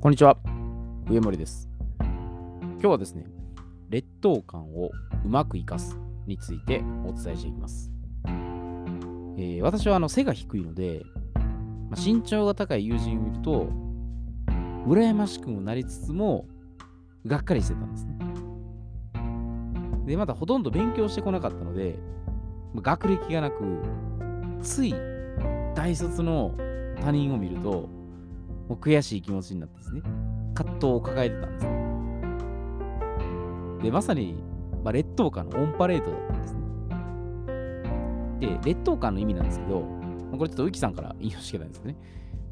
こんにちは。上森です。今日はですね、劣等感をうまく活かすについてお伝えしていきます。えー私はあの背が低いので、まあ身長が高い友人を見ると、羨ましくもなりつつも、がっかりしてたんですね。で、まだほとんど勉強してこなかったので、まあ学歴がなく、つい大卒の他人を見ると、もう悔しい気持ちになってですね、葛藤を抱えてたんです。で、まさに、まあ、劣等感のオンパレードだったんですね。で、劣等感の意味なんですけど、まこれちょっとウキさんから引用していけたんですけどね、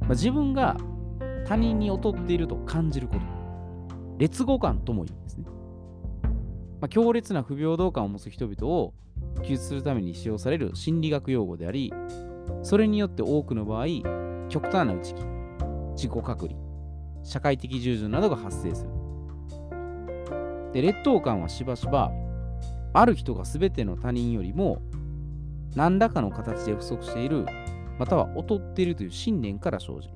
まあ、自分が他人に劣っていると感じること、劣後感とも言うんですね。まあ、強烈な不平等感を持つ人々を救出するために使用される心理学用語であり、それによって多くの場合、極端な打ち切り、自己隔離、社会的従順などが発生する。で、劣等感はしばしば、ある人が全ての他人よりも、何らかの形で不足している、または劣っているという信念から生じる。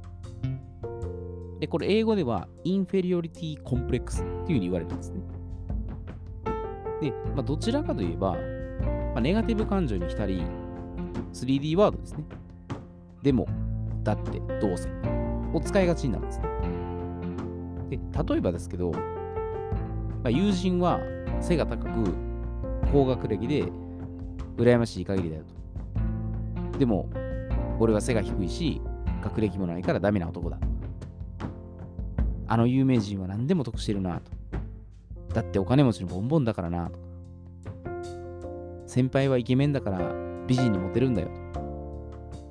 で、これ英語では、インフェリオリティコンプレックスっていうふうに言われてますね。で、まあ、どちらかといえば、まあ、ネガティブ感情に浸り、3D ワードですね。でも、だって、どうせ。を使いがちになるんですね。で、例えばですけど、まあ、友人は背が高く、高学歴で、羨ましい限りだよと。でも、俺は背が低いし、学歴もないからダメな男だ。あの有名人は何でも得してるなと。だってお金持ちのボンボンだからなと。先輩はイケメンだから美人にモテるんだよと。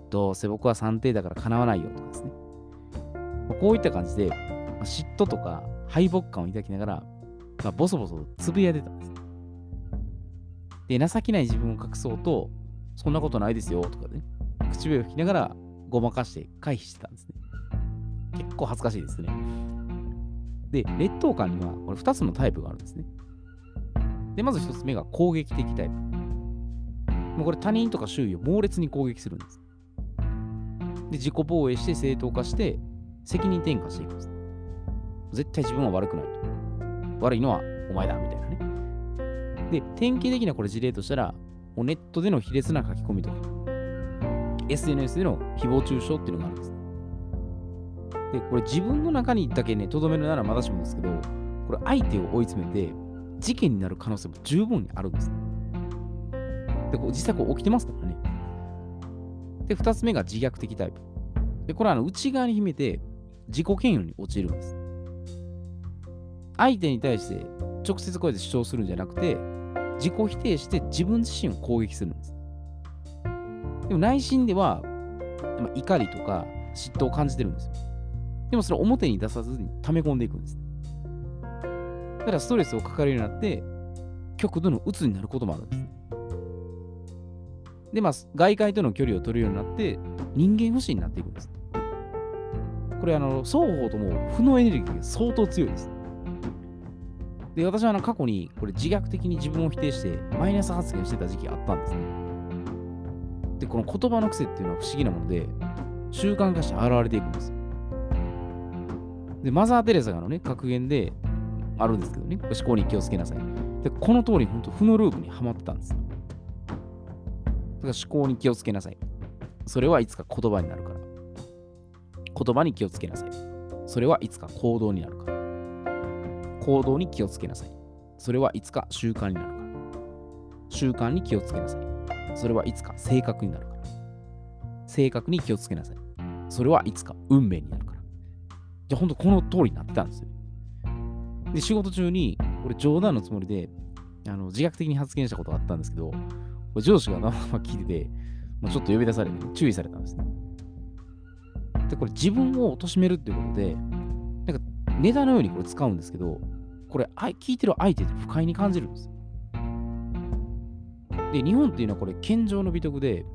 どうせ僕は三定だから叶わないよとかですね。こういった感じで、ま嫉妬とか敗北感を抱きながら、まあ、ボソボソつぶやいてたんです。で、情けない自分を隠そうと、そんなことないですよとかね、口笛を吹きながらごまかして回避してたんですね。結構恥ずかしいですね。で、劣等感にはこれ2つのタイプがあるんですね。で、まず1つ目が攻撃的タイプ。もうこれ他人とか周囲を猛烈に攻撃するんです。で、自己防衛して正当化して責任転嫁していくんです。絶対自分は悪くないと。悪いのはお前だみたいなね。で、典型的なこれ事例としたら、もうネットでの卑劣な書き込みとか、SNS での誹謗中傷っていうのがあるんです。で、これ自分の中にだけね、とどめるならまだしもですけど、これ相手を追い詰めて、事件になる可能性も十分にあるんです。で、こう実際こう起きてますからね。で、二つ目が自虐的タイプ。で、これはあの内側に秘めて自己嫌悪に陥るんです。相手に対して直接こうやって主張するんじゃなくて、自己否定して自分自身を攻撃するんです。でも内心では、まあ怒りとか嫉妬を感じてるんですよ。でもそれを表に出さずに溜め込んでいくんです。だからストレスを抱えるようになって、極度の鬱になることもあるんです。で、まあ、外界との距離を取るようになって、人間不信になっていくんです。これ、あの、双方とも負のエネルギーが相当強いです。で、私はあの過去にこれ自虐的に自分を否定してマイナス発言してた時期があったんですね。で、この言葉の癖っていうのは不思議なもので、習慣化して現れていくんです。で、マザー・テレサがのね、格言であるんですけどね、思考に気をつけなさい。で、この通り、本当負のループにはまってたんです。だから思考に気をつけなさい。それはいつか言葉になるから。言葉に気をつけなさい。それはいつか行動になるから。行動に気をつけなさい。それはいつか習慣になるから。習慣に気をつけなさい。それはいつか性格になるから。性格に気をつけなさい。それはいつか運命になるから。じゃあ本当この通りになってたんですよ。で、仕事中に、これ冗談のつもりで、あの自虐的に発言したことがあったんですけど、上司が生々聞いてて、もうちょっと呼び出されて、注意されたんですね。で、これ自分を貶めるっていうことで、なんかネタのようにこれ使うんですけど、これあい聞いてる相手って不快に感じるんですよ。で、日本っていうのはこれ謙譲の美徳で、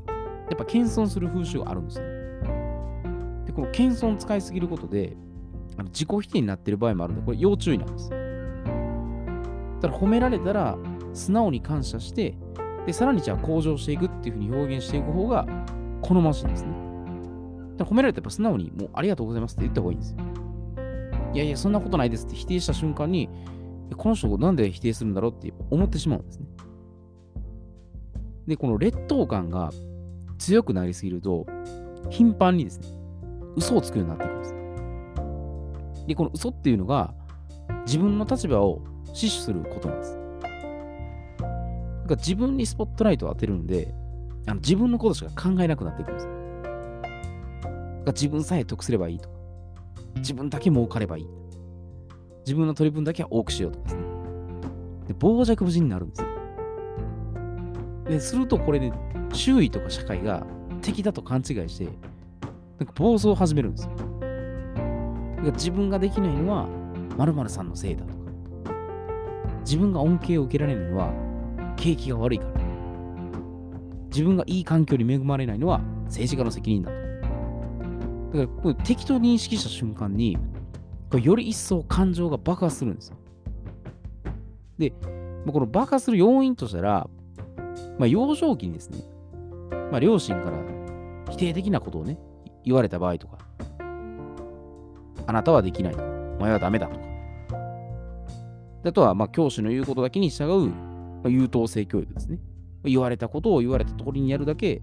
やっぱ謙遜する風習があるんですよ。で、この謙遜使いすぎることで、あの自己否定になってる場合もあるんで、これ要注意なんです。ただ褒められたら素直に感謝して、で、さらにじゃあ向上していくっていうふうに表現していく方が好ましいんですね。だから褒められたらやっぱ素直にもうありがとうございますって言った方がいいんですよ。いやいや、そんなことないですって否定した瞬間に、この人なんで否定するんだろうって思ってしまうんですね。で、この劣等感が強くなりすぎると、頻繁にですね、嘘をつくようになっていくんです。で、この嘘っていうのが、自分の立場を死守することなんです。だから自分にスポットライトを当てるんで、あの自分のことしか考えなくなっていくんです。だ自分さえ得すればいいとか、自分だけ儲かればいい。自分の取り分だけは多くしようとかですね。で、傍若無人になるんですよ。で、するとこれで、ね、周囲とか社会が敵だと勘違いして、なんか暴走を始めるんですよ。自分ができないのは〇〇さんのせいだとか、自分が恩恵を受けられないのは景気が悪いから、自分がいい環境に恵まれないのは政治家の責任だ。だから、敵と認識した瞬間に、より一層感情が爆発するんですよ。で、この爆発する要因としたら、まあ、幼少期にですね、まあ、両親から否定的なことをね、言われた場合とか、あなたはできない。お前はダメだとか。あとは、まあ、教師の言うことだけに従う、まあ、優等生教育ですね。言われたことを言われた通りにやるだけ、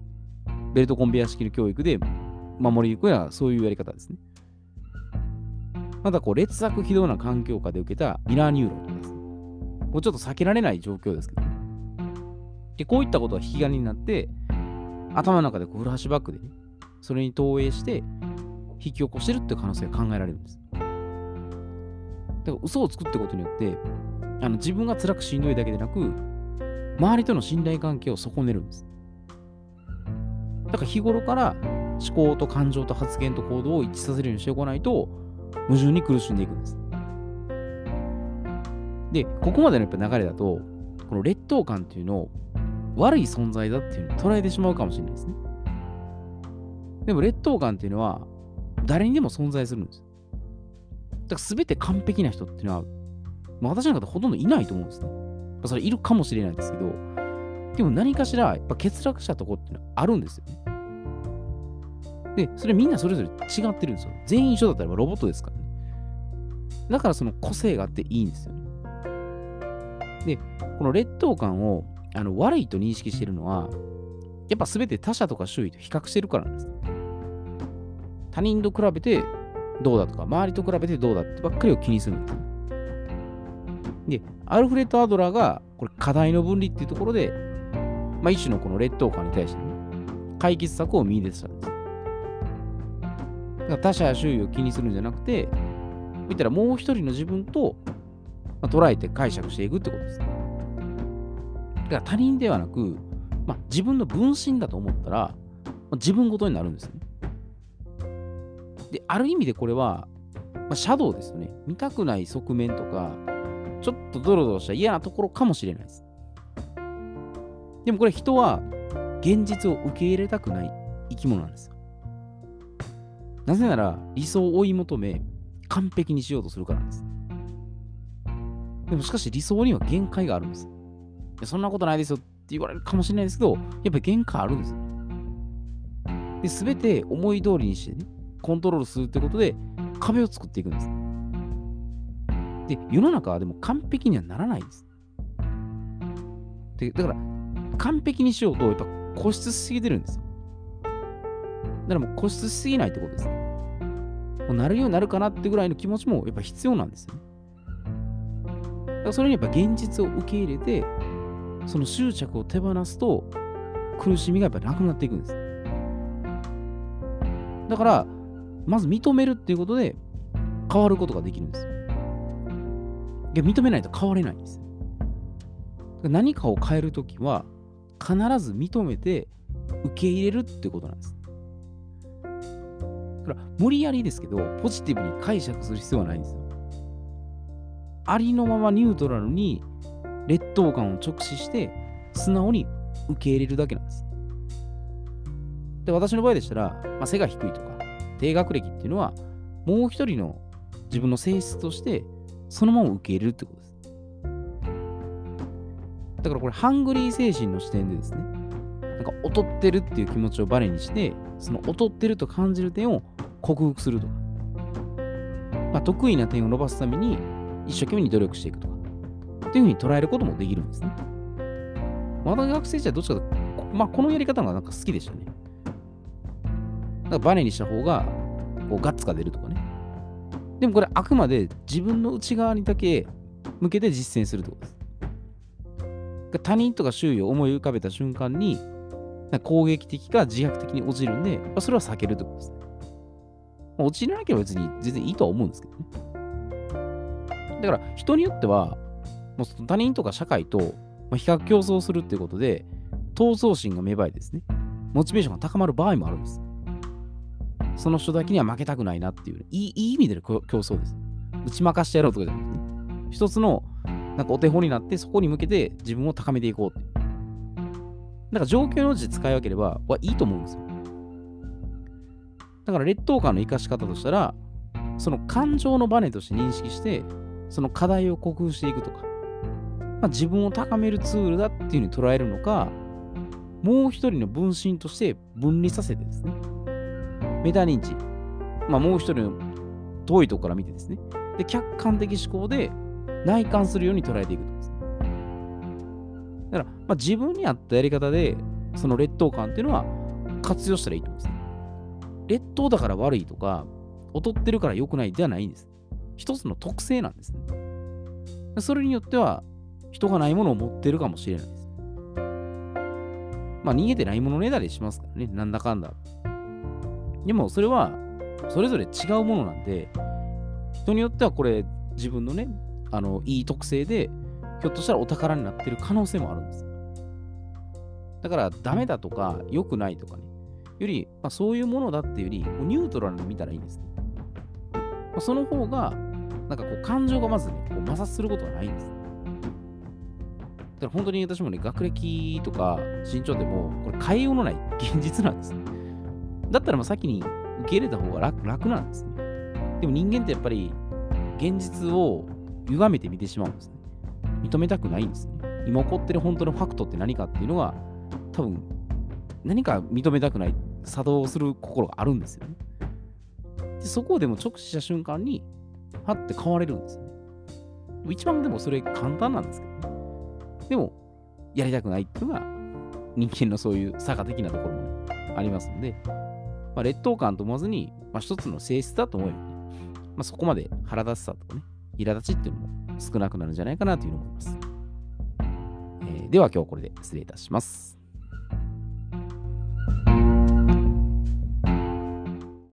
ベルトコンベヤ式の教育で守りにくいのはそういうやり方ですね。また、こう、劣悪非道な環境下で受けたミラーニューロンとかですね。もうちょっと避けられない状況ですけど、ね、で、こういったことが引き金になって、頭の中でこうフラッシュバックでね、それに投影して引き起こしてるって可能性が考えられるんです。だから嘘をつくってことによって、あの自分が辛くしんどいだけでなく、周りとの信頼関係を損ねるんです。だから日頃から思考と感情と発言と行動を一致させるようにしておかないと、矛盾に苦しんでいくんです。で、ここまでのやっぱ流れだと、この劣等感っていうのを悪い存在だっていうのを捉えてしまうかもしれないですね。でも劣等感っていうのは誰にでも存在するんです。だから全て完璧な人っていうのは、まあ、私なんかほとんどいないと思うんですね。まそれいるかもしれないんですけど、でも何かしらやっぱ欠落したとこっていうのはあるんですよね。で、それみんなそれぞれ違ってるんですよ。全員一緒だったらロボットですからね。だからその個性があっていいんですよね。で、この劣等感をあの悪いと認識してるのは、やっぱ全て他者とか周囲と比較してるからなんです。他人と比べてどうだとか、周りと比べてどうだってばっかりを気にするんです。で、アルフレッド・アドラーがこれ課題の分離っていうところで、まあ、一種のこの劣等感に対して、ね、解決策を見出したんです。他者や周囲を気にするんじゃなくて、見たらもう一人の自分と、ま、捉えて解釈していくってことです。だから他人ではなく、まあ、自分の分身だと思ったら、まあ、自分ごとになるんですね。で、ある意味でこれは、まあ、シャドウですよね。見たくない側面とか、ちょっとドロドロした嫌なところかもしれないです。でもこれ人は現実を受け入れたくない生き物なんです。なぜなら理想を追い求め完璧にしようとするからなんです。でもしかし理想には限界があるんです。そんなことないですよって言われるかもしれないですけど、やっぱり限界あるんです。で、すべて思い通りにしてね、コントロールするってことで壁を作っていくんです。で、世の中はでも完璧にはならないんです。で、だから、完璧にしようと、やっぱ固執しすぎてるんですよ。だからもう固執しすぎないってことですね。もうなるようになるかなってぐらいの気持ちもやっぱ必要なんですね。だからそれにやっぱ現実を受け入れて、その執着を手放すと、苦しみがやっぱなくなっていくんです。だから、まず認めるっていうことで変わることができるんです。いや、認めないと変われないんです。何かを変えるときは、必ず認めて受け入れるってことなんです。ら無理やりですけど、ポジティブに解釈する必要はないんですよ。ありのままニュートラルに劣等感を直視して、素直に受け入れるだけなんです。で、私の場合でしたら、まあ、背が低いとか、低学歴っていうのは、もう一人の自分の性質として、そのまま受け入れるってことです。だからこれ、ハングリー精神の視点でですね、なんか劣ってるっていう気持ちをバネにして、その劣ってると感じる点を克服するとか。まあ、得意な点を伸ばすために一生懸命に努力していくとか、っていうふうに捉えることもできるんですね。私学生時代どっちかとまあ、このやり方がなんか好きでしたね。だからバネにした方がこうガッツが出るとかね。でもこれあくまで自分の内側にだけ向けて実践するってことです。他人とか周囲を思い浮かべた瞬間に攻撃的か自虐的に落ちるんで、ま、それは避けるってことですね。落ちなきゃ別に全然いいとは思うんですけどね。だから人によっては、もう他人とか社会と比較競争するっていうことで、闘争心が芽生えですね、モチベーションが高まる場合もあるんです。その人だけには負けたくないなっていう、いいいい意味での競争です。打ち負かしてやろうとかじゃなくて、ね、一つのなんかお手本になって、そこに向けて自分を高めていこうって。だから状況のうち使い分ければはいいと思うんですよ。だから劣等感の生かし方としたら、その感情のバネとして認識して、その課題を克服していくとか、まあ、自分を高めるツールだっていうふうに捉えるのか、もう一人の分身として分離させてですね、メタ認知、まあ、もう一人の遠いとこから見てですね、で、客観的思考で内観するように捉えていくとです、だから、まあ、自分に合ったやり方で、その劣等感っていうのは活用したらいいと思うんですね。劣等だから悪いとか、劣ってるから良くないではないんです。一つの特性なんですね。それによっては、人がないものを持ってるかもしれないです。まあ、逃げてないものねだりしますからね、なんだかんだ。でも、それは、それぞれ違うものなんで、人によってはこれ、自分のね、あの、いい特性で、ひょっとしたらお宝になってる可能性もあるんです。だから、ダメだとか、良くないとかね、より、まあ、そういうものだっていうより、ニュートラルに見たらいいんです、ね。まあ、その方が、なんかこう、感情がまずね、こう摩擦することがないんです。だから本当に私もね、学歴とか身長でも、これ変えようのない現実なんです、ね。だったらもう先に受け入れた方が楽楽なんですね。でも人間ってやっぱり現実を歪めて見てしまうんですね。認めたくないんですね。今起こってる本当のファクトって何かっていうのが、多分何か認めたくない作動する心があるんですよね。でそこをでも直視した瞬間に、はって変われるんですよね。一番でもそれ簡単なんですけどね。でも、やりたくないっていうのが、人間のそういう差が的なところも、ありますので、まあ、劣等感と思わずに、まあ、一つの性質だと思えばね、まあ、そこまで腹立つさとかね、苛立ちっていうのも少なくなるんじゃないかなというふうに思います。えー、では今日はこれで失礼いたします。